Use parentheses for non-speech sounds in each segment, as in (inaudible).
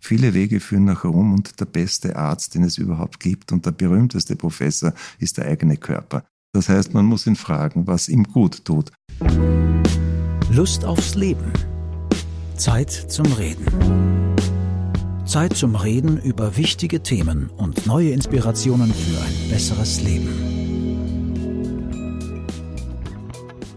Viele Wege führen nach Rom und der beste Arzt, den es überhaupt gibt und der berühmteste Professor ist der eigene Körper. Das heißt, man muss ihn fragen, was ihm gut tut. Lust aufs Leben. Zeit zum Reden. Zeit zum Reden über wichtige Themen und neue Inspirationen für ein besseres Leben.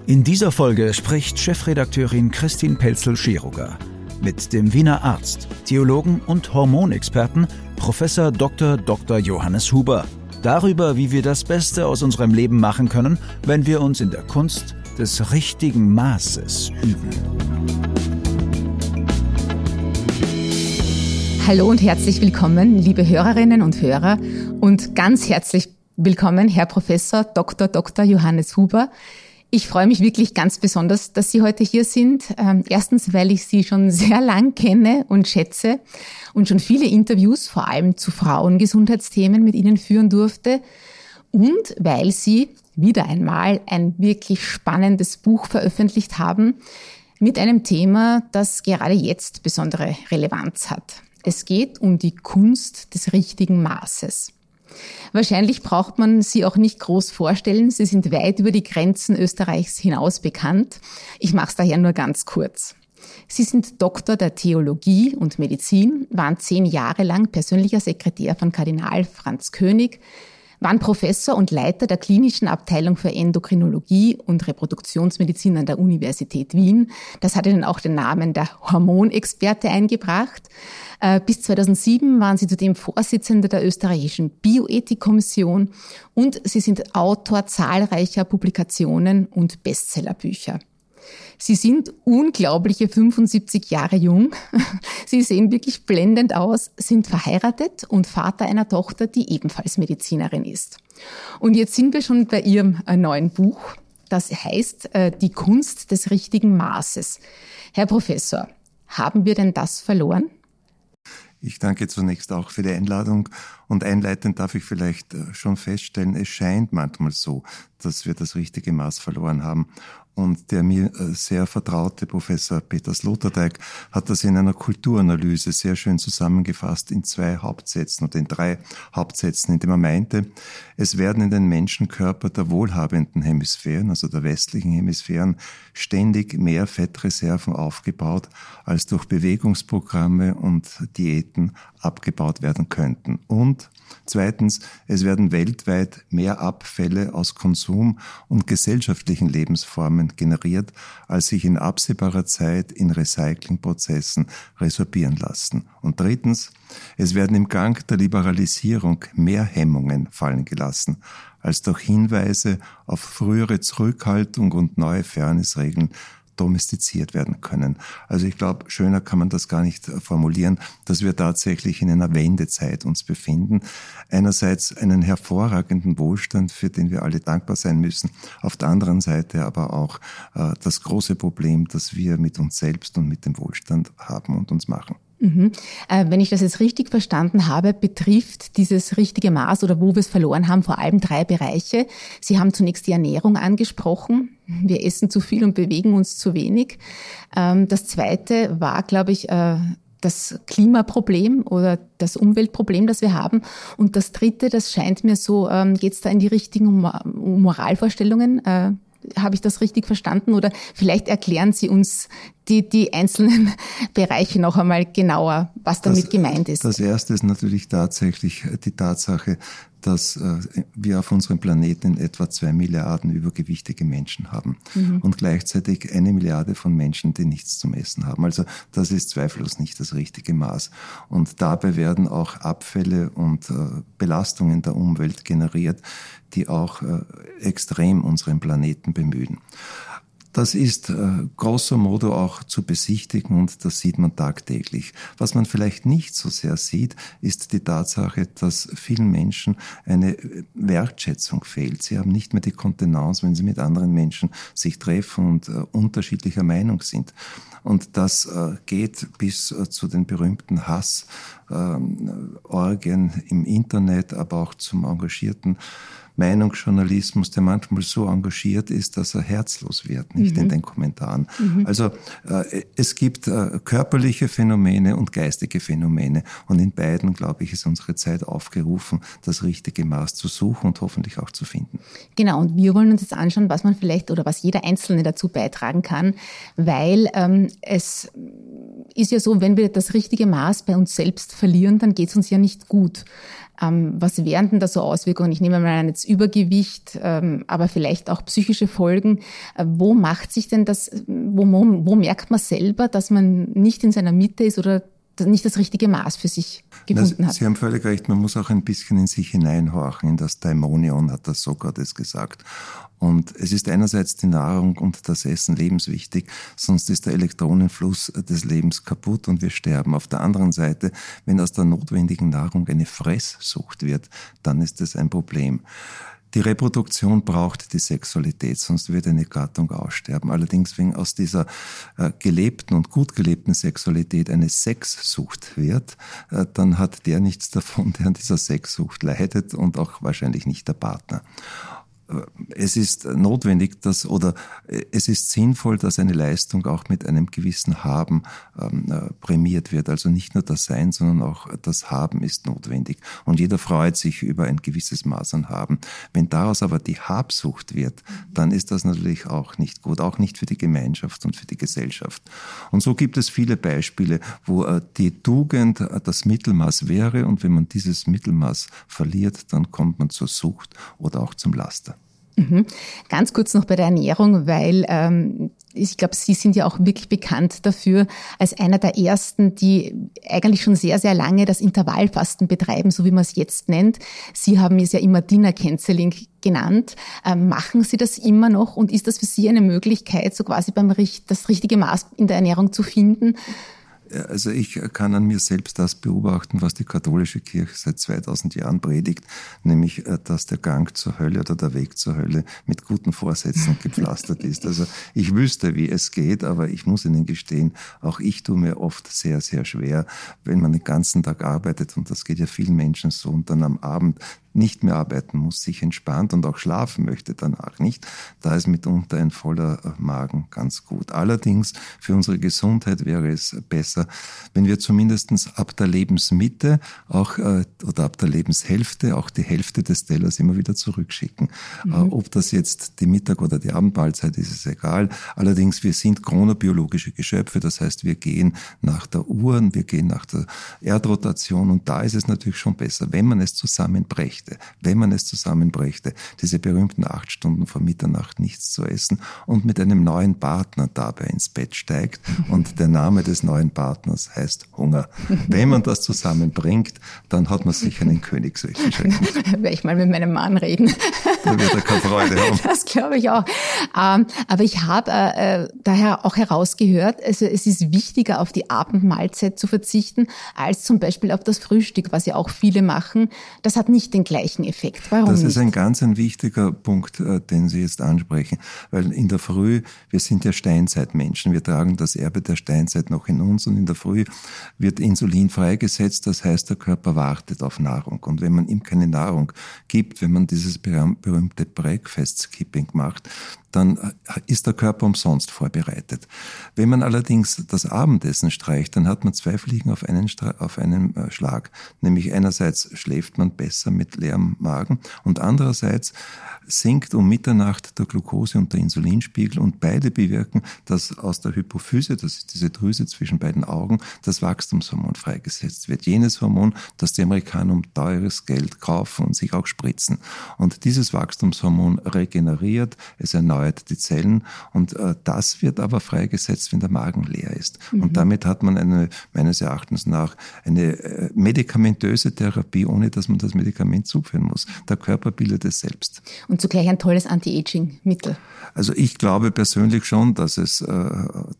In dieser Folge spricht Chefredakteurin Christine Pelzel-Scheruger mit dem Wiener Arzt, Theologen und Hormonexperten Professor Dr. Dr. Johannes Huber darüber, wie wir das Beste aus unserem Leben machen können, wenn wir uns in der Kunst des richtigen Maßes üben. Hallo und herzlich willkommen, liebe Hörerinnen und Hörer und ganz herzlich willkommen, Herr Professor Dr. Dr. Johannes Huber. Ich freue mich wirklich ganz besonders, dass Sie heute hier sind. Ähm, erstens, weil ich Sie schon sehr lang kenne und schätze und schon viele Interviews, vor allem zu Frauengesundheitsthemen, mit Ihnen führen durfte. Und weil Sie wieder einmal ein wirklich spannendes Buch veröffentlicht haben mit einem Thema, das gerade jetzt besondere Relevanz hat. Es geht um die Kunst des richtigen Maßes. Wahrscheinlich braucht man sie auch nicht groß vorstellen. Sie sind weit über die Grenzen Österreichs hinaus bekannt. Ich mache es daher nur ganz kurz. Sie sind Doktor der Theologie und Medizin, waren zehn Jahre lang persönlicher Sekretär von Kardinal Franz König, waren Professor und Leiter der klinischen Abteilung für Endokrinologie und Reproduktionsmedizin an der Universität Wien. Das hat ihnen auch den Namen der Hormonexperte eingebracht. Äh, bis 2007 waren sie zudem Vorsitzende der österreichischen Bioethikkommission und sie sind Autor zahlreicher Publikationen und Bestsellerbücher. Sie sind unglaubliche 75 Jahre jung. (laughs) Sie sehen wirklich blendend aus, sind verheiratet und Vater einer Tochter, die ebenfalls Medizinerin ist. Und jetzt sind wir schon bei Ihrem äh, neuen Buch. Das heißt äh, Die Kunst des richtigen Maßes. Herr Professor, haben wir denn das verloren? Ich danke zunächst auch für die Einladung und einleitend darf ich vielleicht äh, schon feststellen, es scheint manchmal so, dass wir das richtige Maß verloren haben und der mir äh, sehr vertraute Professor Peter Sloterdijk hat das in einer Kulturanalyse sehr schön zusammengefasst in zwei Hauptsätzen oder in drei Hauptsätzen, indem er meinte, es werden in den Menschenkörper der wohlhabenden Hemisphären, also der westlichen Hemisphären, ständig mehr Fettreserven aufgebaut, als durch Bewegungsprogramme und Diäten abgebaut werden könnten. Und Zweitens, es werden weltweit mehr Abfälle aus Konsum und gesellschaftlichen Lebensformen generiert, als sich in absehbarer Zeit in Recyclingprozessen resorbieren lassen. Und drittens, es werden im Gang der Liberalisierung mehr Hemmungen fallen gelassen, als durch Hinweise auf frühere Zurückhaltung und neue Fairnessregeln domestiziert werden können. Also ich glaube, schöner kann man das gar nicht formulieren, dass wir tatsächlich in einer Wendezeit uns befinden. Einerseits einen hervorragenden Wohlstand, für den wir alle dankbar sein müssen. Auf der anderen Seite aber auch äh, das große Problem, das wir mit uns selbst und mit dem Wohlstand haben und uns machen. Mhm. Äh, wenn ich das jetzt richtig verstanden habe, betrifft dieses richtige Maß oder wo wir es verloren haben, vor allem drei Bereiche. Sie haben zunächst die Ernährung angesprochen. Wir essen zu viel und bewegen uns zu wenig. Ähm, das zweite war, glaube ich, äh, das Klimaproblem oder das Umweltproblem, das wir haben. Und das dritte, das scheint mir so, ähm, geht es da in die richtigen Moralvorstellungen? Äh, habe ich das richtig verstanden? Oder vielleicht erklären Sie uns die, die einzelnen (laughs) Bereiche noch einmal genauer, was damit das, gemeint ist. Das erste ist natürlich tatsächlich die Tatsache, dass äh, wir auf unserem Planeten etwa zwei Milliarden übergewichtige Menschen haben mhm. und gleichzeitig eine Milliarde von Menschen, die nichts zum Essen haben. Also das ist zweifellos nicht das richtige Maß. Und dabei werden auch Abfälle und äh, Belastungen der Umwelt generiert, die auch äh, extrem unseren Planeten bemühen. Das ist äh, grosso modo auch zu besichtigen und das sieht man tagtäglich. Was man vielleicht nicht so sehr sieht, ist die Tatsache, dass vielen Menschen eine Wertschätzung fehlt. Sie haben nicht mehr die Kontenance, wenn sie mit anderen Menschen sich treffen und äh, unterschiedlicher Meinung sind. Und das äh, geht bis äh, zu den berühmten Hassorgien im Internet, aber auch zum engagierten Meinungsjournalismus, der manchmal so engagiert ist, dass er herzlos wird, nicht mhm. in den Kommentaren. Mhm. Also äh, es gibt äh, körperliche Phänomene und geistige Phänomene und in beiden, glaube ich, ist unsere Zeit aufgerufen, das richtige Maß zu suchen und hoffentlich auch zu finden. Genau, und wir wollen uns jetzt anschauen, was man vielleicht oder was jeder Einzelne dazu beitragen kann, weil ähm, es ist ja so, wenn wir das richtige Maß bei uns selbst verlieren, dann geht es uns ja nicht gut. Ähm, was wären denn da so Auswirkungen? Ich nehme mal an, jetzt Übergewicht, ähm, aber vielleicht auch psychische Folgen. Äh, wo macht sich denn das, wo, wo merkt man selber, dass man nicht in seiner Mitte ist oder nicht das richtige Maß für sich gefunden hat. Sie haben völlig recht, man muss auch ein bisschen in sich hineinhorchen. In das Daimonion hat das Sokrates gesagt. Und es ist einerseits die Nahrung und das Essen lebenswichtig, sonst ist der Elektronenfluss des Lebens kaputt und wir sterben. Auf der anderen Seite, wenn aus der notwendigen Nahrung eine Fresssucht wird, dann ist es ein Problem. Die Reproduktion braucht die Sexualität, sonst wird eine Gattung aussterben. Allerdings, wenn aus dieser äh, gelebten und gut gelebten Sexualität eine Sexsucht wird, äh, dann hat der nichts davon, der an dieser Sexsucht leidet und auch wahrscheinlich nicht der Partner es ist notwendig, dass oder es ist sinnvoll, dass eine Leistung auch mit einem gewissen Haben ähm, äh, prämiert wird. Also nicht nur das Sein, sondern auch das Haben ist notwendig. Und jeder freut sich über ein gewisses Maß an Haben. Wenn daraus aber die Habsucht wird, dann ist das natürlich auch nicht gut, auch nicht für die Gemeinschaft und für die Gesellschaft. Und so gibt es viele Beispiele, wo äh, die Tugend äh, das Mittelmaß wäre und wenn man dieses Mittelmaß verliert, dann kommt man zur Sucht oder auch zum Laster. Mhm. Ganz kurz noch bei der Ernährung, weil ähm, ich glaube, Sie sind ja auch wirklich bekannt dafür, als einer der ersten, die eigentlich schon sehr, sehr lange das Intervallfasten betreiben, so wie man es jetzt nennt. Sie haben es ja immer Dinner Canceling genannt. Ähm, machen Sie das immer noch und ist das für Sie eine Möglichkeit, so quasi beim das richtige Maß in der Ernährung zu finden? Also ich kann an mir selbst das beobachten, was die katholische Kirche seit 2000 Jahren predigt, nämlich, äh, dass der Gang zur Hölle oder der Weg zur Hölle mit guten Vorsätzen gepflastert (laughs) ist. Also ich wüsste, wie es geht, aber ich muss Ihnen gestehen, auch ich tue mir oft sehr, sehr schwer, wenn man den ganzen Tag arbeitet und das geht ja vielen Menschen so und dann am Abend nicht mehr arbeiten muss, sich entspannt und auch schlafen möchte danach nicht, da ist mitunter ein voller äh, Magen ganz gut. Allerdings für unsere Gesundheit wäre es besser, wenn wir zumindestens ab der Lebensmitte auch äh, oder ab der Lebenshälfte auch die Hälfte des Tellers immer wieder zurückschicken. Äh, mhm. Ob das jetzt die Mittag- oder die Abendmahlzeit ist, ist egal. Allerdings wir sind chronobiologische Geschöpfe, das heißt wir gehen nach der Uhr, wir gehen nach der Erdrotation und da ist es natürlich schon besser, wenn man es zusammenbrecht brächte, wenn man es zusammenbrächte, diese berühmten acht Stunden vor Mitternacht nichts zu essen und mit einem neuen Partner dabei ins Bett steigt und der Name des neuen Partners heißt Hunger. Wenn man das zusammenbringt, dann hat man sich einen Königsweg geschenkt. Werde (laughs) ich mal mit meinem Mann reden. Da wird er keine Freude haben. (laughs) Das glaube ich auch. Ähm, aber ich habe äh, daher auch herausgehört, also es ist wichtiger, auf die Abendmahlzeit zu verzichten, als zum Beispiel auf das Frühstück, was ja auch viele machen. Das hat nicht den gleichen Effekt. Warum Das nicht? ist ein ganz ein wichtiger Punkt, äh, den Sie jetzt ansprechen, weil in der Früh, wir sind ja Steinzeitmenschen, wir tragen das Erbe der Steinzeit noch in uns und in der Früh wird Insulin freigesetzt, das heißt, der Körper wartet auf Nahrung und wenn man ihm keine Nahrung gibt, wenn man dieses berühmte Breakfast Skipping macht, dann ist der Körper umsonst vorbereitet. Wenn man allerdings das Abendessen streicht, dann hat man zwei Fliegen auf einen, auf einen äh, Schlag. Nämlich einerseits schläft man besser mit leerem Magen und andererseits sinkt um Mitternacht der Glucose- und der Insulinspiegel und beide bewirken, dass aus der Hypophyse, das ist diese Drüse zwischen beiden Augen, das Wachstumshormon freigesetzt wird. Jenes Hormon, das die Amerikaner um teures Geld kaufen und sich auch spritzen. Und dieses Wachstumshormon regeneriert, es erneuert erneuert die Zellen und äh, das wird aber freigesetzt, wenn der Magen leer ist. Mhm. Und damit hat man eine, meines Erachtens nach eine äh, medikamentöse Therapie, ohne dass man das Medikament zuführen muss. Der Körper bildet es selbst. Und zugleich ein tolles Anti-Aging-Mittel. Also ich glaube persönlich schon, dass es äh,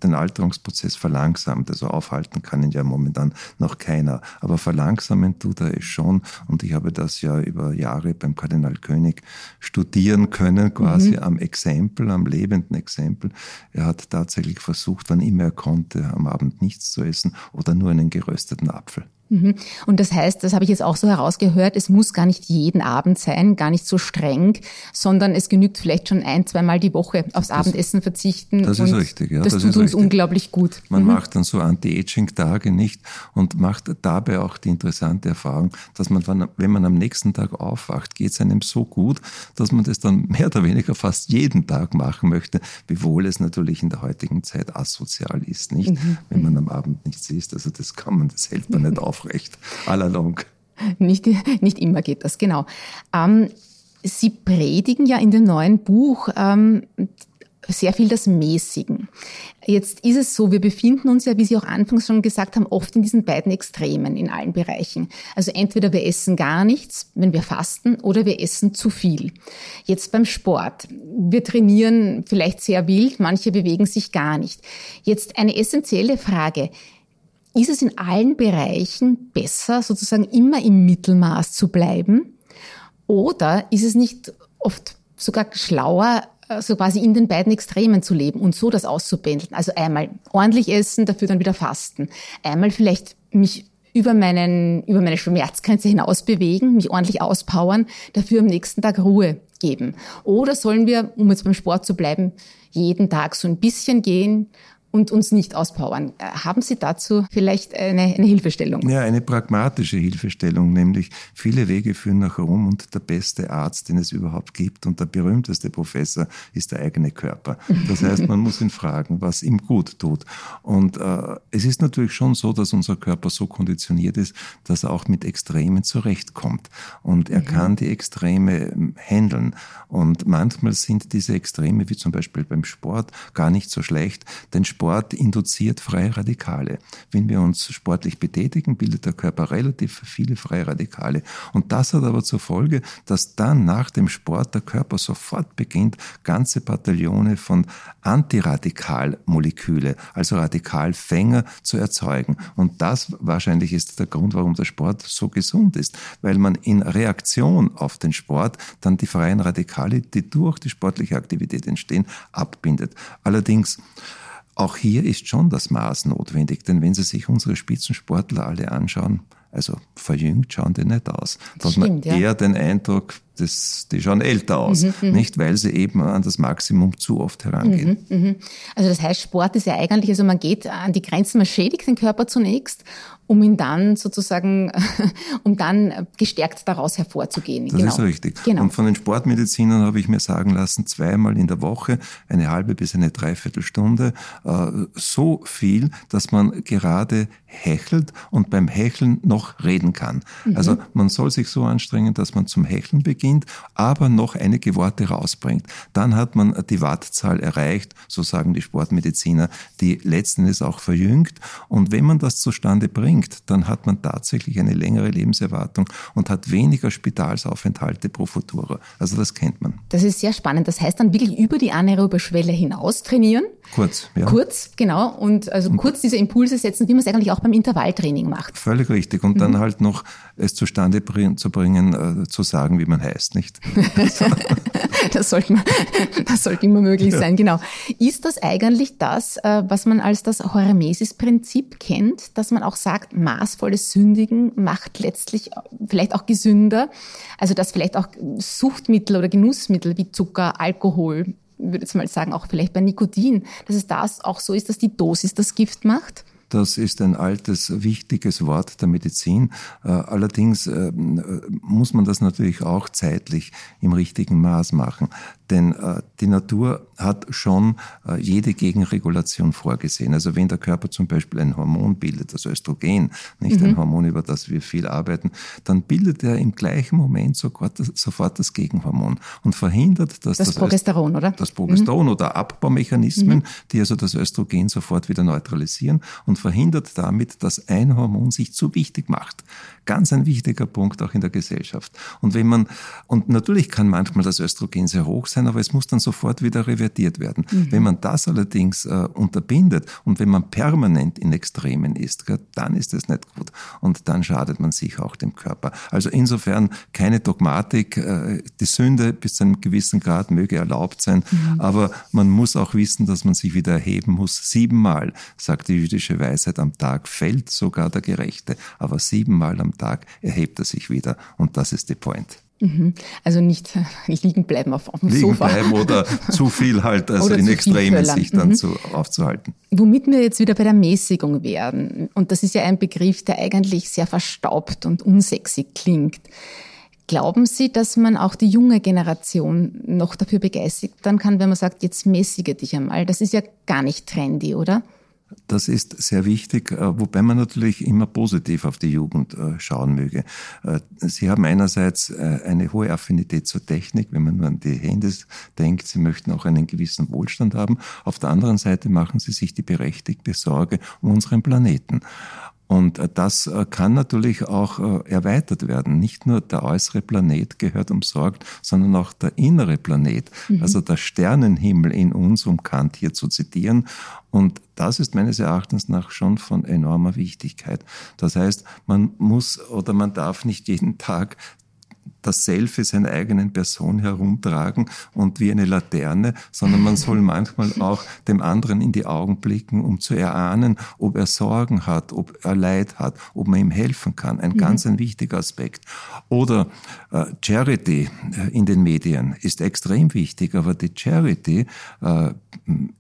den Alterungsprozess verlangsamt. Also aufhalten kann ihn ja momentan noch keiner. Aber verlangsamen tut er es schon. Und ich habe das ja über Jahre beim Kardinal König studieren können, quasi mhm. am Exempel Exempel, am lebenden Exempel. Er hat tatsächlich versucht, wann immer er konnte, am Abend nichts zu essen oder nur einen gerösteten Apfel. Mhm. Und das heißt, das habe ich jetzt auch so herausgehört, es muss gar nicht jeden Abend sein, gar nicht so streng, sondern es genügt vielleicht schon ein, zweimal die Woche aufs das, Abendessen verzichten. Das ist richtig, ja. Das, das tut uns richtig. unglaublich gut. Man mhm. macht dann so Anti-Aging-Tage nicht und macht dabei auch die interessante Erfahrung, dass man, wenn man am nächsten Tag aufwacht, geht es einem so gut, dass man das dann mehr oder weniger fast jeden Tag machen möchte, wiewohl es natürlich in der heutigen Zeit asozial ist, nicht? Mhm. Wenn man am Abend nichts isst. Also das kann man, das hält man nicht (laughs) auf aufrecht, allalong. Nicht, nicht immer geht das, genau. Ähm, Sie predigen ja in dem neuen Buch ähm, sehr viel das Mäßigen. Jetzt ist es so, wir befinden uns ja, wie Sie auch anfangs schon gesagt haben, oft in diesen beiden Extremen in allen Bereichen. Also entweder wir essen gar nichts, wenn wir fasten, oder wir essen zu viel. Jetzt beim Sport. Wir trainieren vielleicht sehr wild, manche bewegen sich gar nicht. Jetzt eine essentielle Frage. Ist es in allen Bereichen besser, sozusagen immer im Mittelmaß zu bleiben? Oder ist es nicht oft sogar schlauer, äh, so quasi in den beiden Extremen zu leben und so das auszubändeln? Also einmal ordentlich essen, dafür dann wieder fasten. Einmal vielleicht mich über meinen, über meine Schmerzgrenze hinaus bewegen, mich ordentlich auspowern, dafür am nächsten Tag Ruhe geben. Oder sollen wir, um jetzt beim Sport zu bleiben, jeden Tag so ein bisschen gehen und uns nicht auspowern. Äh, haben Sie dazu vielleicht eine, eine Hilfestellung? Ja, eine pragmatische Hilfestellung, nämlich viele Wege führen nach Rom und der beste Arzt, den es überhaupt gibt und der berühmteste Professor ist der eigene Körper. Das heißt, man muss ihn fragen, was ihm gut tut. Und äh, es ist natürlich schon so, dass unser Körper so konditioniert ist, dass er auch mit Extremen zurechtkommt. Und er mhm. kann die Extreme ähm, handeln. Und manchmal sind diese Extreme, wie zum Beispiel beim Sport, gar nicht so schlecht, denn Sport Sport induziert freie Radikale. Wenn wir uns sportlich betätigen, bildet der Körper relativ viele freie Radikale. Und das hat aber zur Folge, dass dann nach dem Sport der Körper sofort beginnt, ganze Bataillone von Antiradikalmoleküle, also Radikalfänger zu erzeugen. Und das wahrscheinlich ist der Grund, warum der Sport so gesund ist, weil man in Reaktion auf den Sport dann die freien Radikale, die durch die sportliche Aktivität entstehen, abbindet. Allerdings auch hier ist schon das Maß notwendig, denn wenn Sie sich unsere Spitzensportler alle anschauen, also verjüngt schauen die nicht aus. Da hat man eher ja. den Eindruck, das, die schauen älter aus, mhm, mhm, nicht weil sie eben an das Maximum zu oft herangehen. Mhm, mhm, also das heißt, Sport ist ja eigentlich, also man geht an die Grenzen, man schädigt den Körper zunächst, um ihn dann sozusagen, (laughs) um dann gestärkt daraus hervorzugehen. Das genau. ist richtig. Genau. Und von den Sportmedizinern habe ich mir sagen lassen, zweimal in der Woche, eine halbe bis eine Dreiviertelstunde, äh, so viel, dass man gerade hechelt und beim Hecheln noch reden kann. Mhm. Also man soll sich so anstrengen, dass man zum Hecheln beginnt beginnt, aber noch einige Worte rausbringt. Dann hat man die Wattzahl erreicht, so sagen die Sportmediziner, die letzten Endes auch verjüngt. Und wenn man das zustande bringt, dann hat man tatsächlich eine längere Lebenserwartung und hat weniger Spitalsaufenthalte pro Futura. Also das kennt man. Das ist sehr spannend. Das heißt dann wirklich über die anaerobe Schwelle hinaus trainieren. Kurz, ja. Kurz, genau. Und also und kurz diese Impulse setzen, wie man es eigentlich auch beim Intervalltraining macht. Völlig richtig. Und mhm. dann halt noch es zustande bring, zu bringen, äh, zu sagen, wie man heißt heißt, nicht? (laughs) das, sollte man, das sollte immer möglich sein, genau. Ist das eigentlich das, äh, was man als das Hormesis-Prinzip kennt, dass man auch sagt, maßvolles Sündigen macht letztlich vielleicht auch gesünder? Also dass vielleicht auch Suchtmittel oder Genussmittel wie Zucker, Alkohol, würde jetzt mal sagen, auch vielleicht bei Nikotin, dass es das auch so ist, dass die Dosis das Gift macht? Das ist ein altes, wichtiges Wort der Medizin. Äh, allerdings äh, muss man das natürlich auch zeitlich im richtigen Maß machen. Denn äh, die Natur hat schon äh, jede Gegenregulation vorgesehen. Also wenn der Körper zum Beispiel ein Hormon bildet, also Östrogen, nicht mhm. ein Hormon, über das wir viel arbeiten, dann bildet er im gleichen Moment sofort das, sofort das Gegenhormon und verhindert, dass das, das Progesteron, oder? Das Progesteron mhm. oder Abbaumechanismen, mhm. die also das Östrogen sofort wieder neutralisieren und verhindert damit, dass ein Hormon sich zu wichtig macht. Ganz ein wichtiger Punkt auch in der Gesellschaft. Und wenn man, und natürlich kann manchmal das Östrogen sehr hoch sein, aber es muss dann sofort wieder revertiert werden. Mhm. Wenn man das allerdings äh, unterbindet und wenn man permanent in Extremen ist, dann ist es nicht gut. Und dann schadet man sich auch dem Körper. Also insofern keine Dogmatik. Äh, die Sünde bis zu einem gewissen Grad möge erlaubt sein, mhm. aber man muss auch wissen, dass man sich wieder erheben muss. Siebenmal, sagt die jüdische Weisheit, am Tag fällt sogar der Gerechte, aber siebenmal am Tag erhebt er sich wieder. Und das ist die Point. Mhm. Also nicht (laughs) liegen bleiben auf, auf dem liegen Sofa. Liegen bleiben oder (laughs) zu viel halt, also in Extremen sich dann mhm. zu, aufzuhalten. Womit wir jetzt wieder bei der Mäßigung werden. Und das ist ja ein Begriff, der eigentlich sehr verstaubt und unsexy klingt. Glauben Sie, dass man auch die junge Generation noch dafür begeistern kann, wenn man sagt, jetzt mäßige dich einmal? Das ist ja gar nicht trendy, oder? Das ist sehr wichtig, äh, wobei man natürlich immer positiv auf die Jugend äh, schauen möge. Äh, sie haben einerseits eine hohe Affinität zur Technik, wenn man nur an die Handys denkt. Sie möchten auch einen gewissen Wohlstand haben. Auf der anderen Seite machen sie sich die berechtigte Sorge um unseren Planeten. Und äh, das äh, kann natürlich auch äh, erweitert werden. Nicht nur der äußere Planet gehört umsorgt, sondern auch der innere Planet, mhm. also der Sternenhimmel in uns, um Kant hier zu zitieren. Und das ist meines Erachtens nach schon von enormer Wichtigkeit. Das heißt, man muss oder man darf nicht jeden Tag das Selfie seiner eigenen Person herumtragen und wie eine Laterne, sondern man soll manchmal (laughs) auch dem anderen in die Augen blicken, um zu erahnen, ob er Sorgen hat, ob er Leid hat, ob man ihm helfen kann. Ein mhm. ganz ein wichtiger Aspekt. Oder äh, Charity äh, in den Medien ist extrem wichtig, aber die Charity äh,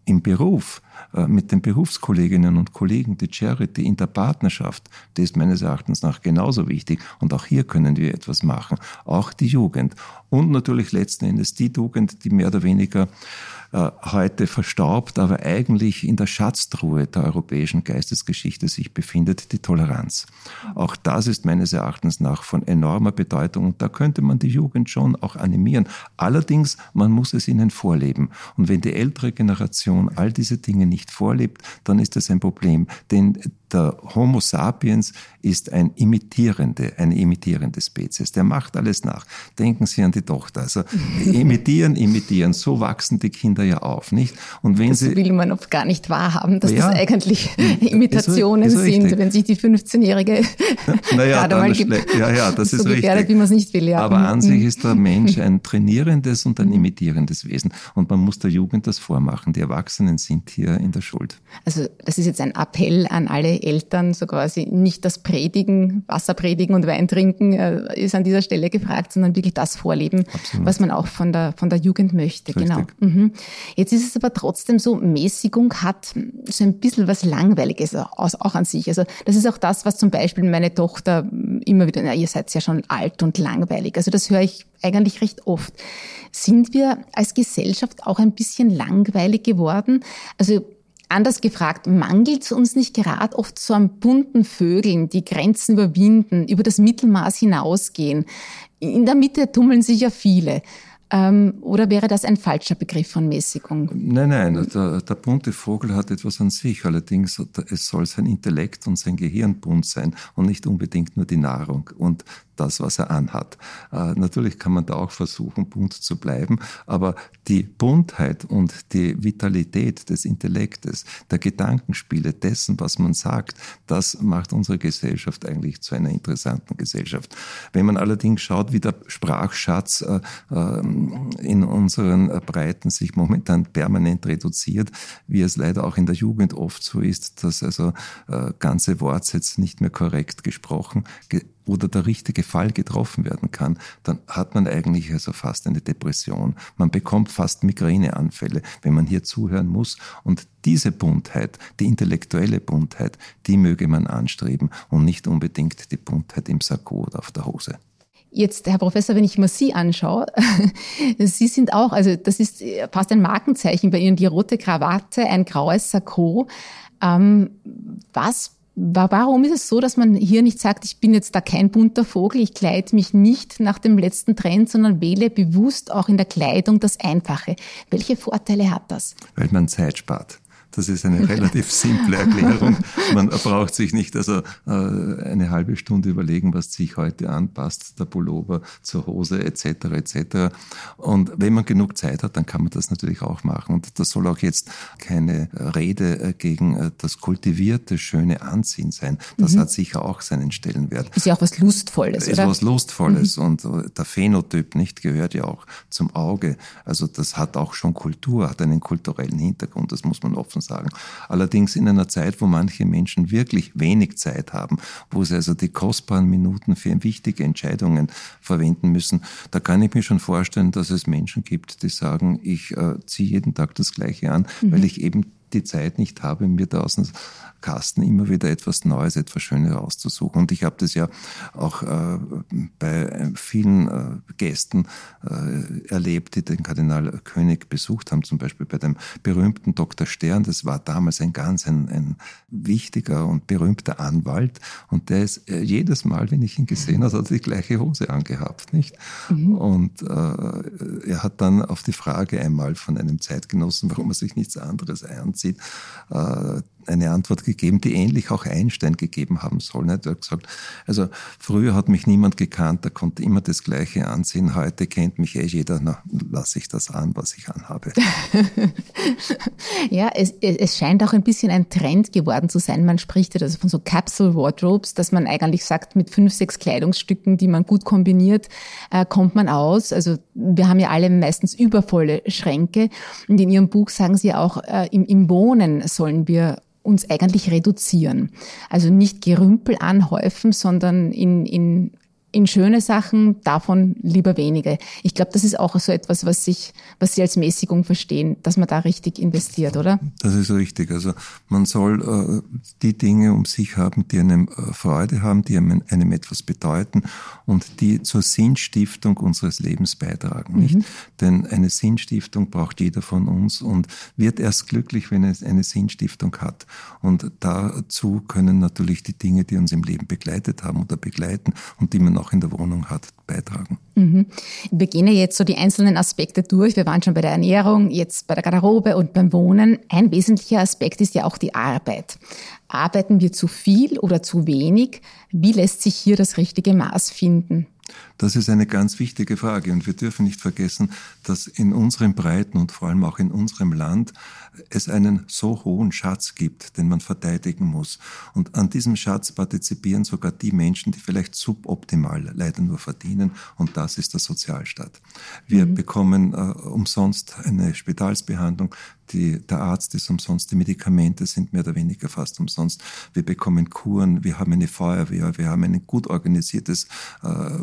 im Beruf, mit den Berufskolleginnen und Kollegen, die Charity in der Partnerschaft, die ist meines Erachtens nach genauso wichtig. Und auch hier können wir etwas machen. Auch die Jugend. Und natürlich letzten Endes die Jugend, die mehr oder weniger äh, heute verstaubt, aber eigentlich in der Schatztruhe der europäischen Geistesgeschichte sich befindet, die Toleranz. Auch das ist meines Erachtens nach von enormer Bedeutung da könnte man die Jugend schon auch animieren. Allerdings, man muss es ihnen vorleben. Und wenn die ältere Generation all diese Dinge nicht vorlebt, dann ist das ein Problem. Denn der Homo sapiens ist ein imitierende, eine imitierende Spezies. Der macht alles nach. Denken Sie an die Tochter. Also (laughs) imitieren, imitieren. So wachsen die Kinder ja auf, nicht? Und wenn das sie will man oft gar nicht wahrhaben, dass ja, das eigentlich (laughs) Imitationen ist, ist sind, richtig. wenn sich die 15-Jährige (laughs) naja, gerade mal gibt, ja, ja, das so ist richtig. wie man es nicht will. Ja. Aber an sich ist der Mensch ein trainierendes und ein imitierendes Wesen. Und man muss der Jugend das vormachen. Die Erwachsenen sind hier in der Schuld. Also das ist jetzt ein Appell an alle Eltern, so quasi nicht das Predigen, Wasser predigen und Wein trinken äh, ist an dieser Stelle gefragt, sondern wirklich das vorleben, Absolut. was man auch von der, von der Jugend möchte. Richtig. Genau. Mhm. Jetzt ist es aber trotzdem so, Mäßigung hat so ein bisschen was Langweiliges auch an sich. Also das ist auch das, was zum Beispiel meine Tochter immer wieder, na, ihr seid ja schon alt und langweilig. Also das höre ich eigentlich recht oft. Sind wir als Gesellschaft auch ein bisschen langweilig geworden? Also Anders gefragt, mangelt es uns nicht gerade oft so an bunten Vögeln, die Grenzen überwinden, über das Mittelmaß hinausgehen? In der Mitte tummeln sich ja viele. Ähm, oder wäre das ein falscher Begriff von Mäßigung? Nein, nein, der, der, bunte Vogel hat etwas an sich. Allerdings, es soll sein Intellekt und sein Gehirn bunt sein und nicht unbedingt nur die Nahrung. Und das, was er anhat. Äh, natürlich kann man da auch versuchen, bunt zu bleiben, aber die Buntheit und die Vitalität des Intellektes, der Gedankenspiele, dessen, was man sagt, das macht unsere Gesellschaft eigentlich zu einer interessanten Gesellschaft. Wenn man allerdings schaut, wie der Sprachschatz äh, ähm, in unseren Breiten sich momentan permanent reduziert, wie es leider auch in der Jugend oft so ist, dass also äh, ganze Wortsätze nicht mehr korrekt gesprochen oder der richtige Fall getroffen werden kann, dann hat man eigentlich also fast eine Depression. Man bekommt fast Migräneanfälle, wenn man hier zuhören muss. Und diese Buntheit, die intellektuelle Buntheit, die möge man anstreben und nicht unbedingt die Buntheit im Sakko oder auf der Hose. Jetzt, Herr Professor, wenn ich mir Sie anschaue, (laughs) Sie sind auch, also das ist fast ein Markenzeichen bei Ihnen, die rote Krawatte, ein graues Sakko. Ähm, was Warum ist es so, dass man hier nicht sagt, ich bin jetzt da kein bunter Vogel, ich kleide mich nicht nach dem letzten Trend, sondern wähle bewusst auch in der Kleidung das Einfache? Welche Vorteile hat das? Weil man Zeit spart. Das ist eine relativ simple Erklärung. Man braucht sich nicht also äh, eine halbe Stunde überlegen, was ziehe ich heute anpasst, der Pullover zur Hose etc. etc. Und wenn man genug Zeit hat, dann kann man das natürlich auch machen. Und das soll auch jetzt keine Rede äh, gegen äh, das kultivierte, schöne Anziehen sein. Das mhm. hat sicher auch seinen Stellenwert. Ist ja auch was Lustvolles, ist oder? was Lustvolles. Mhm. Und der Phänotyp nicht gehört ja auch zum Auge. Also das hat auch schon Kultur, hat einen kulturellen Hintergrund. Das muss man offen sagen. Allerdings in einer Zeit, wo manche Menschen wirklich wenig Zeit haben, wo sie also die kostbaren Minuten für wichtige Entscheidungen verwenden müssen, da kann ich mir schon vorstellen, dass es Menschen gibt, die sagen, ich äh, ziehe jeden Tag das Gleiche an, mhm. weil ich eben die Zeit nicht habe, mir da Kasten immer wieder etwas Neues, etwas Schönes auszusuchen. Und ich habe das ja auch äh, bei äh, vielen äh, Gästen äh, erlebt, die den Kardinal König besucht haben, zum Beispiel bei dem berühmten Dr. Stern. Das war damals ein ganz ein, ein wichtiger und berühmter Anwalt. Und der ist äh, jedes Mal, wenn ich ihn gesehen habe, hat er die gleiche Hose angehabt, nicht? Mhm. Und äh, er hat dann auf die Frage einmal von einem Zeitgenossen, warum er sich nichts anderes anzieht, eine Antwort gegeben, die ähnlich auch Einstein gegeben haben soll. Er hat gesagt, also früher hat mich niemand gekannt, da konnte immer das Gleiche ansehen. Heute kennt mich eh jeder, na, lasse ich das an, was ich anhabe. (laughs) ja, es, es scheint auch ein bisschen ein Trend geworden zu sein. Man spricht ja also von so Capsule Wardrobes, dass man eigentlich sagt, mit fünf, sechs Kleidungsstücken, die man gut kombiniert, äh, kommt man aus. Also wir haben ja alle meistens übervolle Schränke. Und in Ihrem Buch sagen Sie auch, äh, im, im Wohnen sollen wir uns eigentlich reduzieren. Also nicht Gerümpel anhäufen, sondern in, in in schöne Sachen, davon lieber wenige. Ich glaube, das ist auch so etwas, was sich, was Sie als Mäßigung verstehen, dass man da richtig investiert, oder? Das ist richtig. Also man soll äh, die Dinge um sich haben, die einem äh, Freude haben, die einem, einem, etwas bedeuten und die zur Sinnstiftung unseres Lebens beitragen. Nicht? Mhm. Denn eine Sinnstiftung braucht jeder von uns und wird erst glücklich, wenn es eine Sinnstiftung hat. Und dazu können natürlich die Dinge, die uns im Leben begleitet haben oder begleiten und die man auch in der Wohnung hat, beitragen. Mhm. Wir gehen jetzt so die einzelnen Aspekte durch. Wir waren schon bei der Ernährung, jetzt bei der Garderobe und beim Wohnen. Ein wesentlicher Aspekt ist ja auch die Arbeit. Arbeiten wir zu viel oder zu wenig? Wie lässt sich hier das richtige Maß finden? Das ist eine ganz wichtige Frage und wir dürfen nicht vergessen, dass in unseren Breiten und vor allem auch in unserem Land es einen so hohen Schatz gibt, den man verteidigen muss. Und an diesem Schatz partizipieren sogar die Menschen, die vielleicht suboptimal leider nur verdienen und das ist der Sozialstaat. Wir mhm. bekommen äh, umsonst eine Spitalsbehandlung, die, der Arzt ist umsonst, die Medikamente sind mehr oder weniger fast umsonst. Wir bekommen Kuren, wir haben eine Feuerwehr, wir haben ein gut organisiertes äh,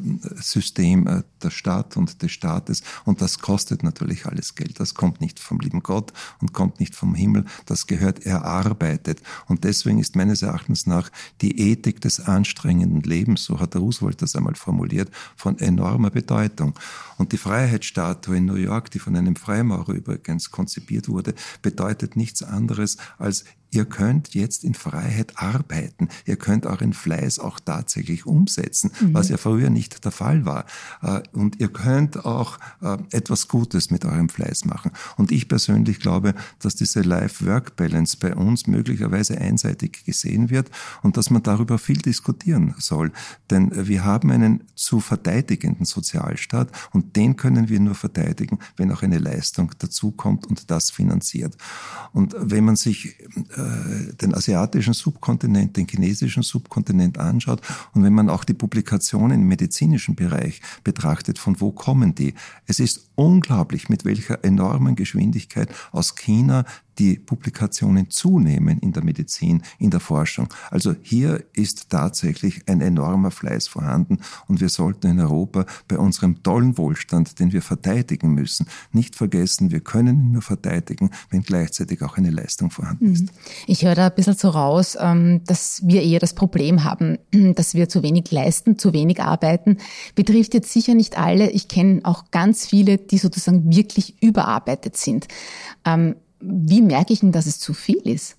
System äh, der Stadt und des Staates und das kostet natürlich alles Geld. Das kommt nicht vom lieben Gott und kommt nicht vom Himmel, das gehört erarbeitet. Und deswegen ist meines Erachtens nach die Ethik des anstrengenden Lebens, so hat Roosevelt das einmal formuliert, von enormer Bedeutung. Und die Freiheitsstatue in New York, die von einem Freimaurer übrigens konzipiert wurde, bedeutet nichts anderes als Ihr könnt jetzt in Freiheit arbeiten. Ihr könnt euren Fleiß auch tatsächlich umsetzen, mhm. was ja früher nicht der Fall war. Äh, und ihr könnt auch äh, etwas Gutes mit eurem Fleiß machen. Und ich persönlich glaube, dass diese Life-Work-Balance bei uns möglicherweise einseitig gesehen wird und dass man darüber viel diskutieren soll. Denn wir haben einen zu verteidigenden Sozialstaat und den können wir nur verteidigen, wenn auch eine Leistung dazukommt und das finanziert. Und wenn man sich äh, den asiatischen Subkontinent, den chinesischen Subkontinent anschaut und wenn man auch die Publikationen im medizinischen Bereich betrachtet, von wo kommen die? Es ist unglaublich, mit welcher enormen Geschwindigkeit aus China die Publikationen zunehmen in der Medizin, in der Forschung. Also hier ist tatsächlich ein enormer Fleiß vorhanden und wir sollten in Europa bei unserem tollen Wohlstand, den wir verteidigen müssen, nicht vergessen, wir können ihn nur verteidigen, wenn gleichzeitig auch eine Leistung vorhanden ist. Mhm. Ich höre da ein bisschen so raus, ähm, dass wir eher das Problem haben, (clears throat) dass wir zu wenig leisten, zu wenig arbeiten. Betrifft jetzt sicher nicht alle. Ich kenne auch ganz viele, die sozusagen wirklich überarbeitet sind. Wie merke ich denn, dass es zu viel ist?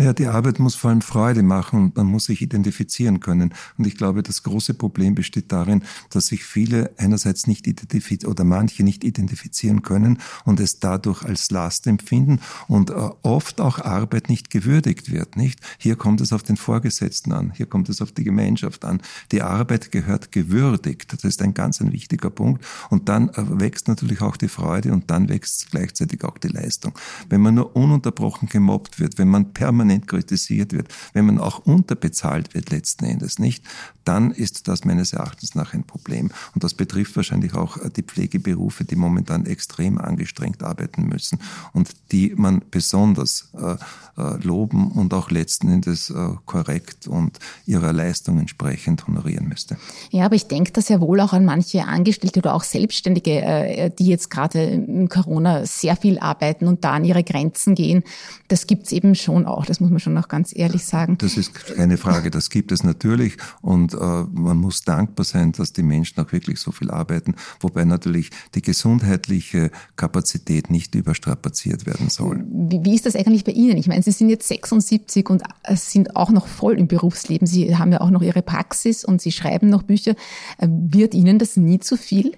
Naja, die Arbeit muss vor allem Freude machen und man muss sich identifizieren können. Und ich glaube, das große Problem besteht darin, dass sich viele einerseits nicht identifizieren oder manche nicht identifizieren können und es dadurch als Last empfinden und äh, oft auch Arbeit nicht gewürdigt wird, nicht? Hier kommt es auf den Vorgesetzten an, hier kommt es auf die Gemeinschaft an. Die Arbeit gehört gewürdigt. Das ist ein ganz ein wichtiger Punkt. Und dann äh, wächst natürlich auch die Freude und dann wächst gleichzeitig auch die Leistung. Wenn man nur ununterbrochen gemobbt wird, wenn man permanent kritisiert wird, wenn man auch unterbezahlt wird letzten Endes nicht, dann ist das meines Erachtens nach ein Problem. Und das betrifft wahrscheinlich auch äh, die Pflegeberufe, die momentan extrem angestrengt arbeiten müssen und die man besonders äh, äh, loben und auch letzten Endes äh, korrekt und ihrer Leistung entsprechend honorieren müsste. Ja, aber ich denke das ja wohl auch an manche Angestellte oder auch Selbstständige, äh, die jetzt gerade in Corona sehr viel arbeiten und da an ihre Grenzen gehen. Das gibt's eben schon auch, das muss man schon auch ganz ehrlich sagen. Das ist keine Frage, das gibt es natürlich und äh, man muss dankbar sein, dass die Menschen auch wirklich so viel arbeiten, wobei natürlich die gesundheitliche Kapazität nicht überstrapaziert werden soll. Wie, wie ist das eigentlich bei Ihnen? Ich meine, Sie sind jetzt 76 und äh, sind auch noch voll im Berufsleben. Sie haben ja auch noch Ihre Praxis und Sie schreiben noch Bücher. Äh, wird Ihnen das nie zu viel?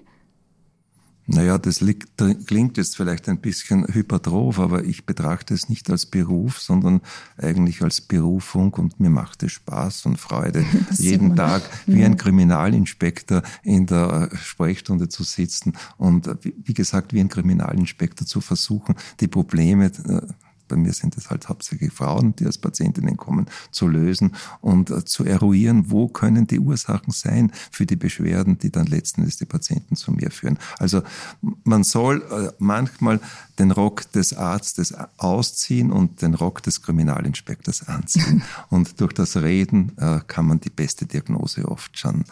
Naja, das liegt, klingt jetzt vielleicht ein bisschen hypertroph, aber ich betrachte es nicht als Beruf, sondern eigentlich als Berufung und mir macht es Spaß und Freude, (laughs) jeden Tag wie ein Kriminalinspektor in der Sprechstunde zu sitzen und wie gesagt, wie ein Kriminalinspektor zu versuchen, die Probleme äh, bei mir sind es halt hauptsächlich Frauen, die als Patientinnen kommen, zu lösen und äh, zu eruieren, wo können die Ursachen sein für die Beschwerden, die dann letzten Endes die Patienten zu mir führen. Also man soll äh, manchmal den Rock des Arztes ausziehen und den Rock des Kriminalinspektors anziehen. (laughs) und durch das Reden äh, kann man die beste Diagnose oft schon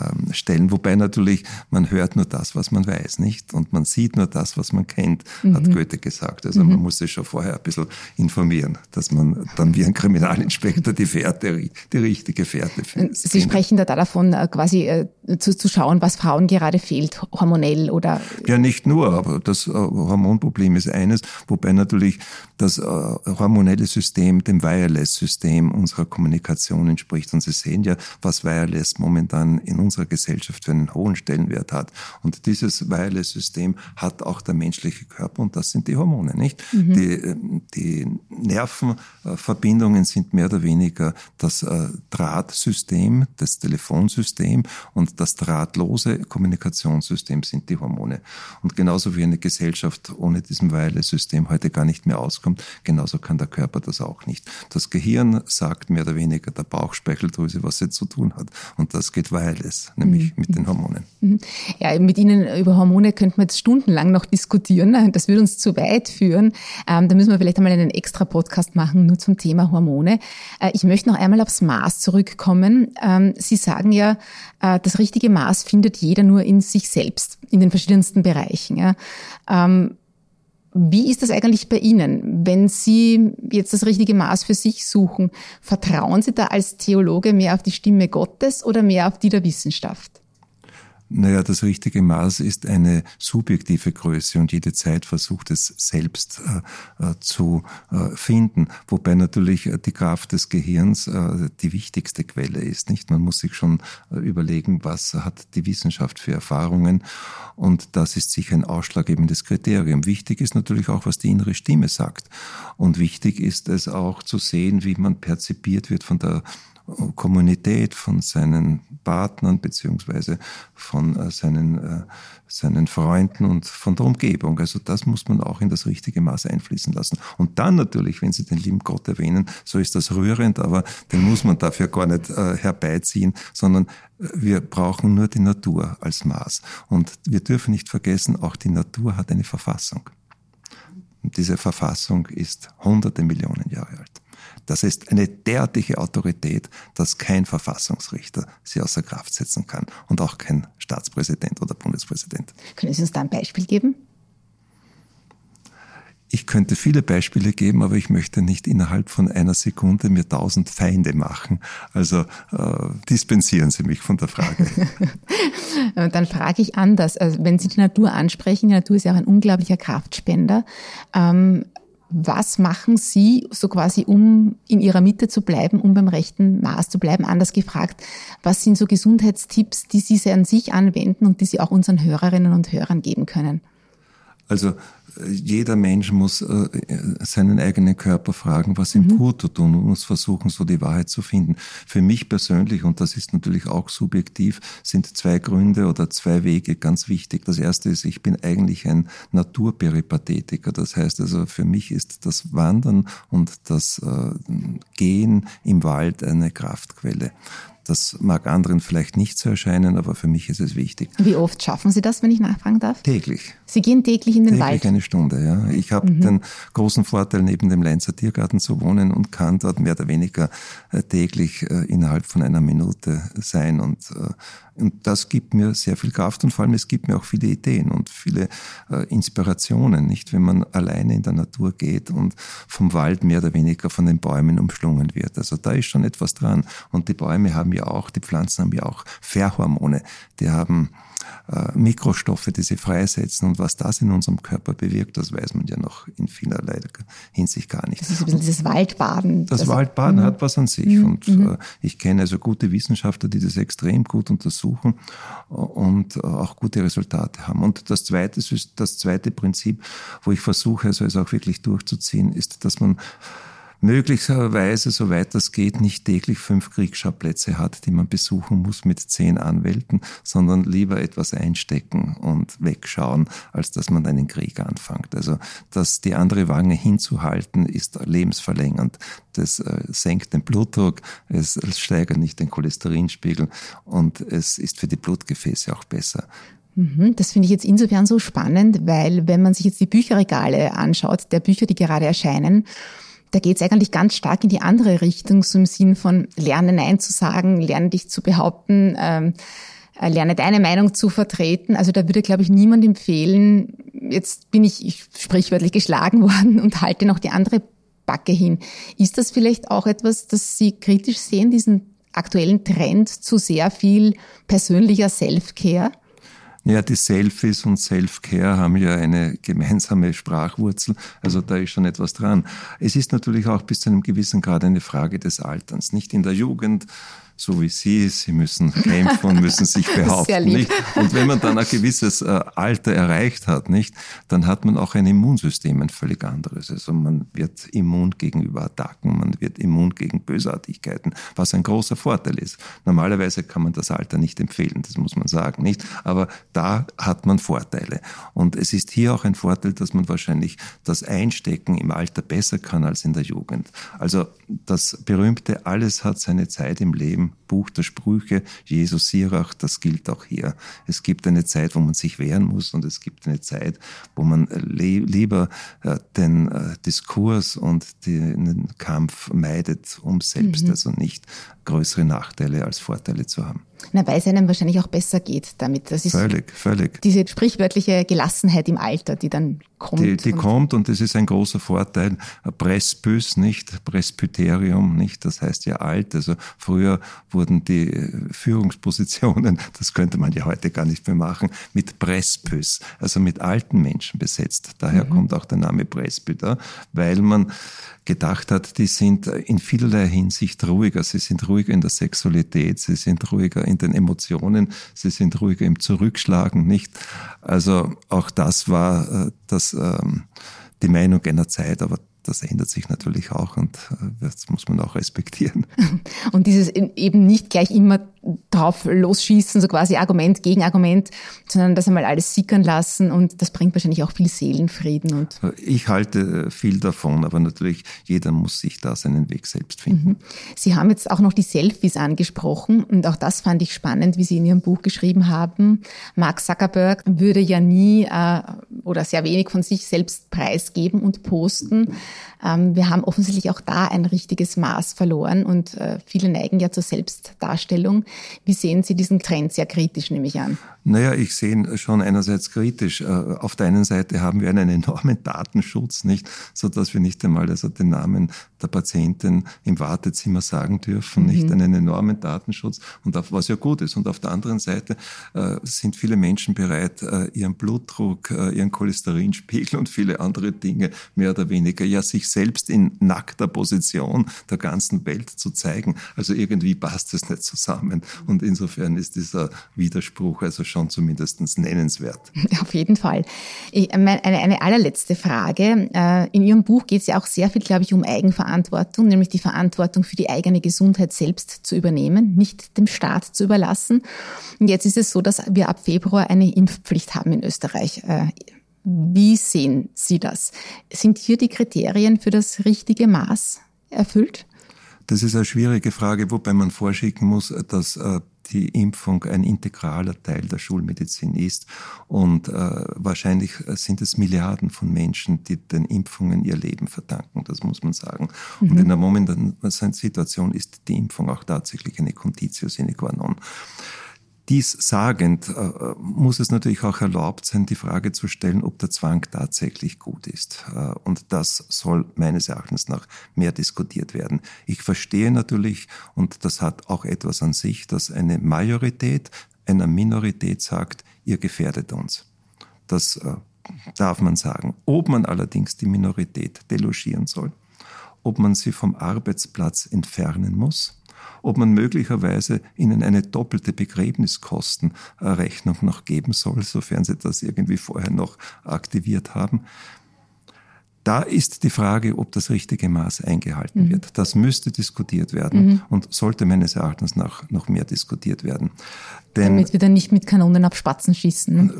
ähm, stellen. Wobei natürlich, man hört nur das, was man weiß, nicht? Und man sieht nur das, was man kennt, mhm. hat Goethe gesagt. Also mhm. man muss sich schon vorher ein bisschen informieren, dass man dann wie ein Kriminalinspektor die Fährte, die richtige Fährte findet. Sie sprechen da davon, äh, quasi äh, zu, zu schauen, was Frauen gerade fehlt, hormonell oder? Ja, nicht nur, aber das äh, Hormonproblem ist eines, wobei natürlich das hormonelle System dem Wireless-System unserer Kommunikation entspricht. Und Sie sehen ja, was Wireless momentan in unserer Gesellschaft für einen hohen Stellenwert hat. Und dieses Wireless-System hat auch der menschliche Körper und das sind die Hormone, nicht? Mhm. Die, äh, die Nervenverbindungen sind mehr oder weniger das äh, Drahtsystem, das Telefonsystem und das drahtlose Kommunikationssystem sind die Hormone. Und genauso wie eine Gesellschaft ohne diesem Wireless-System heute gar nicht mehr auskommt, genauso kann der Körper das auch nicht. Das Gehirn sagt mehr oder weniger der Bauchspeicheldrüse, was sie zu tun hat. Und das geht wireless ist, nämlich mhm. mit den Hormonen. Mhm. Ja, mit Ihnen über Hormone könnte man jetzt stundenlang noch diskutieren. (laughs) Das würde uns zu weit führen. Ähm, da müssen wir vielleicht einmal einen extra Podcast machen, nur zum Thema Hormone. Äh, ich möchte noch einmal aufs Maß zurückkommen. Ähm, Sie sagen ja, äh, das richtige Maß findet jeder nur in sich selbst, in den verschiedensten Bereichen. Ja. Ähm, wie ist das eigentlich bei Ihnen, wenn Sie jetzt das richtige Maß für sich suchen? Vertrauen Sie da als Theologe mehr auf die Stimme Gottes oder mehr auf die der Wissenschaft? Naja, das richtige Maß ist eine subjektive Größe und jede Zeit versucht es selbst äh, äh, zu äh, finden, wobei natürlich die Kraft des Gehirns äh, die wichtigste Quelle ist. Nicht, man muss sich schon äh, überlegen, was hat die Wissenschaft für Erfahrungen und das ist sicher ein ausschlaggebendes Kriterium. Wichtig ist natürlich auch, was die innere Stimme sagt und wichtig ist es auch zu sehen, wie man perzipiert wird von der Kommunität, von seinen Partnern beziehungsweise von äh, seinen, äh, seinen Freunden und von der Umgebung. Also das muss man auch in das richtige Maß einfließen lassen. Und dann natürlich, wenn Sie den lieben Gott erwähnen, so ist das rührend, aber den muss man dafür gar nicht äh, herbeiziehen, sondern äh, wir brauchen nur die Natur als Maß. Und wir dürfen nicht vergessen, auch die Natur hat eine Verfassung. Und diese Verfassung ist hunderte Millionen Jahre alt. Das ist eine derartige Autorität, dass kein Verfassungsrichter sie außer Kraft setzen kann und auch kein Staatspräsident oder Bundespräsident. Können Sie uns da ein Beispiel geben? Ich könnte viele Beispiele geben, aber ich möchte nicht innerhalb von einer Sekunde mir tausend Feinde machen. Also äh, dispensieren Sie mich von der Frage. (laughs) Dann frage ich anders. Also, wenn Sie die Natur ansprechen, die Natur ist ja auch ein unglaublicher Kraftspender. Ähm, Was machen Sie so quasi, um in Ihrer Mitte zu bleiben, um beim rechten Maß zu bleiben? Anders gefragt, was sind so Gesundheitstipps, die Sie an sich anwenden und die Sie auch unseren Hörerinnen und Hörern geben können? Also jeder Mensch muss äh, seinen eigenen Körper fragen, was ihm mhm. gut tut und muss versuchen, so die Wahrheit zu finden. Für mich persönlich, und das ist natürlich auch subjektiv, sind zwei Gründe oder zwei Wege ganz wichtig. Das erste ist, ich bin eigentlich ein Naturperipathetiker. Das heißt also, für mich ist das Wandern und das äh, Gehen im Wald eine Kraftquelle. Das mag anderen vielleicht nicht so erscheinen, aber für mich ist es wichtig. Wie oft schaffen Sie das, wenn ich nachfragen darf? Täglich. Sie gehen täglich in den täglich Wald? Täglich eine Stunde, ja. Ich habe mhm. den großen Vorteil, neben dem Leinzer Tiergarten zu wohnen und kann dort mehr oder weniger äh, täglich äh, innerhalb von einer Minute sein. Und, äh, und das gibt mir sehr viel Kraft und vor allem es gibt mir auch viele Ideen und viele Inspirationen, nicht? Wenn man alleine in der Natur geht und vom Wald mehr oder weniger von den Bäumen umschlungen wird. Also da ist schon etwas dran. Und die Bäume haben ja auch, die Pflanzen haben ja auch Fährhormone. Die haben äh, Mikrostoffe, die sie freisetzen und was das in unserem Körper bewirkt, das weiß man ja noch in vielerlei Hinsicht gar nicht. Das ist ein bisschen dieses Waldbaden. Das, das Waldbaden hat was an sich mhm. und mhm. äh, ich kenne also gute Wissenschaftler, die das extrem gut untersuchen und auch gute Resultate haben. Und das zweite, das zweite Prinzip, wo ich versuche, also es auch wirklich durchzuziehen, ist, dass man möglicherweise, soweit das geht, nicht täglich fünf Kriegsschauplätze hat, die man besuchen muss mit zehn Anwälten, sondern lieber etwas einstecken und wegschauen, als dass man einen Krieg anfängt. Also, dass die andere Wange hinzuhalten, ist lebensverlängernd. Das äh, senkt den Blutdruck, es steigert nicht den Cholesterinspiegel und es ist für die Blutgefäße auch besser. Mhm, das finde ich jetzt insofern so spannend, weil wenn man sich jetzt die Bücherregale anschaut, der Bücher, die gerade erscheinen, da geht es eigentlich ganz stark in die andere Richtung, so im Sinn von lerne Nein zu sagen, lerne dich zu behaupten, ähm, äh, lerne deine Meinung zu vertreten. Also da würde, glaube ich, niemand empfehlen, jetzt bin ich, ich sprichwörtlich geschlagen (laughs) worden und halte noch die andere Backe hin. Ist das vielleicht auch etwas, das Sie kritisch sehen, diesen aktuellen Trend zu sehr viel persönlicher Self-Care? Ja, die Selfies und Self-Care haben ja eine gemeinsame Sprachwurzel, also da ist schon etwas dran. Es ist natürlich auch bis zu einem gewissen Grad eine Frage des Alterns. Nicht in der Jugend so wie Sie. Sie müssen kämpfen und müssen sich (laughs) behaupten. Nicht? Und wenn man dann ein gewisses äh, Alter erreicht hat, nicht, dann hat man auch ein Immunsystem, ein völlig anderes. Also man wird immun gegenüber Attacken, man wird immun gegen Bösartigkeiten, was ein großer Vorteil ist. Normalerweise kann man das Alter nicht empfehlen, das muss man sagen, nicht? Aber da hat man Vorteile. Und es ist hier auch ein Vorteil, dass man wahrscheinlich das Einstecken im Alter besser kann als in der Jugend. Also das berühmte Alles hat seine Zeit im Leben Buch der Sprüche, Jesus Sirach, das gilt auch hier. Es gibt eine Zeit, wo man sich wehren muss und es gibt eine Zeit, wo man le lieber äh, den äh, Diskurs und den Kampf meidet, um selbst mhm. also nicht größere Nachteile als Vorteile zu haben. Na, weil es einem wahrscheinlich auch besser geht damit. Das ist völlig, völlig. Diese sprichwörtliche Gelassenheit im Alter, die dann kommt. Die, die und kommt und das ist ein großer Vorteil. Prespys, nicht Presbyterium, nicht, das heißt ja alt. Also früher wurden die Führungspositionen, (laughs) das könnte man ja heute gar nicht mehr machen, mit Prespys, also mit alten Menschen besetzt. Daher mhm. kommt auch der Name Presbyter, weil man gedacht hat, die sind in vielerlei Hinsicht ruhiger. Sie sind ruhiger in der Sexualität, sie sind ruhiger in den Emotionen, sie sind ruhiger im Zurückschlagen, nicht? Also auch das war äh, das, ähm, die Meinung einer Zeit, aber das ändert sich natürlich auch und äh, das muss man auch respektieren. (laughs) Und dieses eben nicht gleich immer drauf losschießen, so quasi Argument gegen Argument, sondern das einmal alles sickern lassen und das bringt wahrscheinlich auch viel Seelenfrieden. Und ich halte viel davon, aber natürlich jeder muss sich da seinen Weg selbst finden. Mhm. Sie haben jetzt auch noch die Selfies angesprochen und auch das fand ich spannend, wie Sie in Ihrem Buch geschrieben haben. Mark Zuckerberg würde ja nie äh, oder sehr wenig von sich selbst preisgeben und posten. Ähm, wir haben offensichtlich auch da ein richtiges Maß verloren und äh, viele neigen ja zur Selbstdarstellung. Wie sehen Sie diesen Trend sehr kritisch, nehme ich an? Naja, ich sehe ihn schon einerseits kritisch. Äh, auf der einen Seite haben wir einen enormen Datenschutz, nicht, so dass wir nicht einmal also den Namen der Patientin im Wartezimmer sagen dürfen, mhm. nicht einen enormen Datenschutz und auf, was ja gut ist. Und auf der anderen Seite äh, sind viele Menschen bereit, äh, ihren Blutdruck, äh, ihren Cholesterinspiegel und viele andere Dinge mehr oder weniger ja sich selbst in nackter Position der ganzen Welt zu zeigen. Also irgendwie passt es nicht zusammen. Und insofern ist dieser Widerspruch also schon zumindest nennenswert. (laughs) Auf jeden Fall. Ich, eine, eine allerletzte Frage. Äh, in Ihrem Buch geht es ja auch sehr viel, glaube ich, um Eigenverantwortung, nämlich die Verantwortung für die eigene Gesundheit selbst zu übernehmen, nicht dem Staat zu überlassen. Und jetzt ist es so, dass wir ab Februar eine Impfpflicht haben in Österreich. Äh, wie sehen Sie das? Sind hier die Kriterien für das richtige Maß erfüllt? Das ist eine schwierige Frage, wobei man vorschicken muss, dass äh, die Impfung ein integraler Teil der Schulmedizin ist. Und äh, wahrscheinlich sind es Milliarden von Menschen, die den Impfungen ihr Leben verdanken, das muss man sagen. Mhm. Und in der momentanen Situation ist die Impfung auch tatsächlich eine Conditio sine qua non. Dies sagend äh, muss es natürlich auch erlaubt sein, die Frage zu stellen, ob der Zwang tatsächlich gut ist. Äh, und das soll meines Erachtens nach mehr diskutiert werden. Ich verstehe natürlich, und das hat auch etwas an sich, dass eine Majorität einer Minorität sagt, ihr gefährdet uns. Das äh, darf man sagen. Ob man allerdings die Minorität delogieren soll, ob man sie vom Arbeitsplatz entfernen muss, ob man möglicherweise ihnen eine doppelte Begräbniskostenrechnung noch geben soll, sofern sie das irgendwie vorher noch aktiviert haben. Da ist die Frage, ob das richtige Maß eingehalten mhm. wird. Das müsste diskutiert werden mhm. und sollte meines Erachtens nach noch mehr diskutiert werden. Denn, Damit wir dann nicht mit Kanonen auf Spatzen schießen. Ne?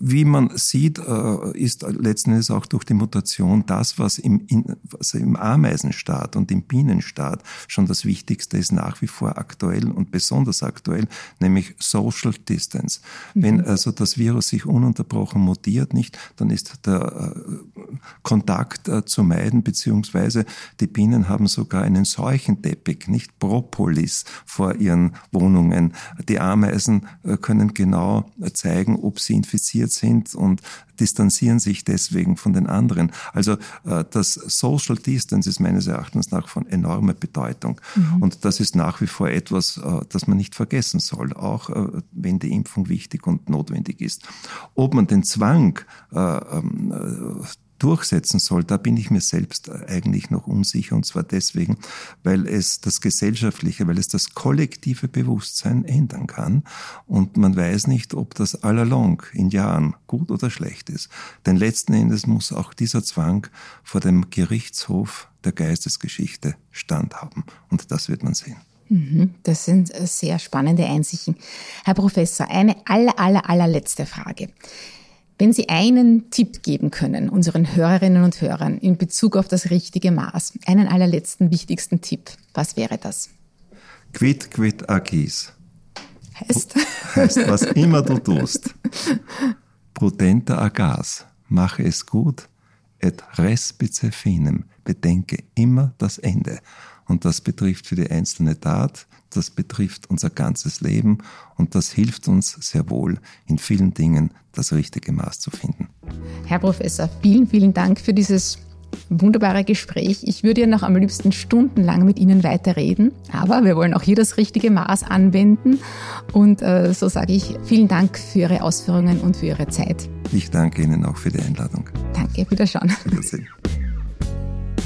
Wie man sieht, äh, ist letzten Endes auch durch die Mutation das, was im, was im Ameisenstaat und im Bienenstaat schon das Wichtigste ist, nach wie vor aktuell und besonders aktuell, nämlich Social Distance. Mhm. Wenn also das Virus sich ununterbrochen mutiert, nicht, dann ist der äh, Kontakt äh, zu meiden, beziehungsweise die Bienen haben sogar einen Seuchenteppich, nicht Propolis vor ihren Wohnungen. Die Ameisen äh, können genau zeigen, ob sie infiziert sind und distanzieren sich deswegen von den anderen. Also äh, das Social Distance ist meines Erachtens nach von enormer Bedeutung. Mhm. Und das ist nach wie vor etwas, äh, das man nicht vergessen soll, auch wenn die Impfung wichtig und notwendig ist. Ob man den Zwang ähm, durchsetzen soll, da bin ich mir selbst eigentlich noch unsicher. Und zwar deswegen, weil es das gesellschaftliche, weil es das kollektive Bewusstsein ändern kann. Und man weiß nicht, ob das allalong in Jahren gut oder schlecht ist. Denn letzten Endes muss auch dieser Zwang vor dem Gerichtshof der Geistesgeschichte standhaben. Und das wird man sehen. Mhm, das sind sehr spannende Einsichten. Herr Professor, eine aller, aller, allerletzte Frage. Wenn Sie einen Tipp geben können unseren Hörerinnen und Hörern in Bezug auf das richtige Maß, einen allerletzten wichtigsten Tipp, was wäre das? Quid quid agis. Heißt? (laughs) Heißt, was immer du tust. Prudenter agas. Mache es gut. Et respice finem. Bedenke immer das Ende. Und das betrifft für die einzelne Tat, das betrifft unser ganzes Leben und das hilft uns sehr wohl in vielen Dingen das richtige Maß zu finden. Herr Professor, vielen, vielen Dank für dieses wunderbare Gespräch. Ich würde ja noch am liebsten stundenlang mit Ihnen weiterreden, aber wir wollen auch hier das richtige Maß anwenden. Und äh, so sage ich vielen Dank für Ihre Ausführungen und für Ihre Zeit. Ich danke Ihnen auch für die Einladung. Danke, Wiederschauen. Wiedersehen.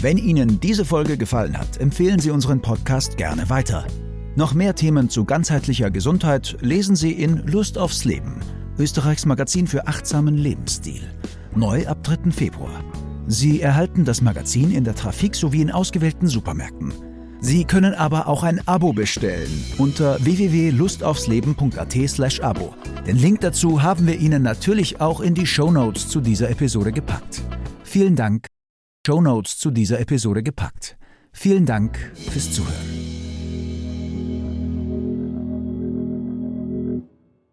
Wenn Ihnen diese Folge gefallen hat, empfehlen Sie unseren Podcast gerne weiter. Noch mehr Themen zu ganzheitlicher Gesundheit lesen Sie in Lust aufs Leben, Österreichs Magazin für achtsamen Lebensstil. Neu ab 3. Februar. Sie erhalten das Magazin in der Trafik sowie in ausgewählten Supermärkten. Sie können aber auch ein Abo bestellen unter www.lustaufsleben.at/abo. Den Link dazu haben wir Ihnen natürlich auch in die Show zu dieser Episode gepackt. Vielen Dank Show Notes zu dieser Episode gepackt. Vielen Dank fürs Zuhören.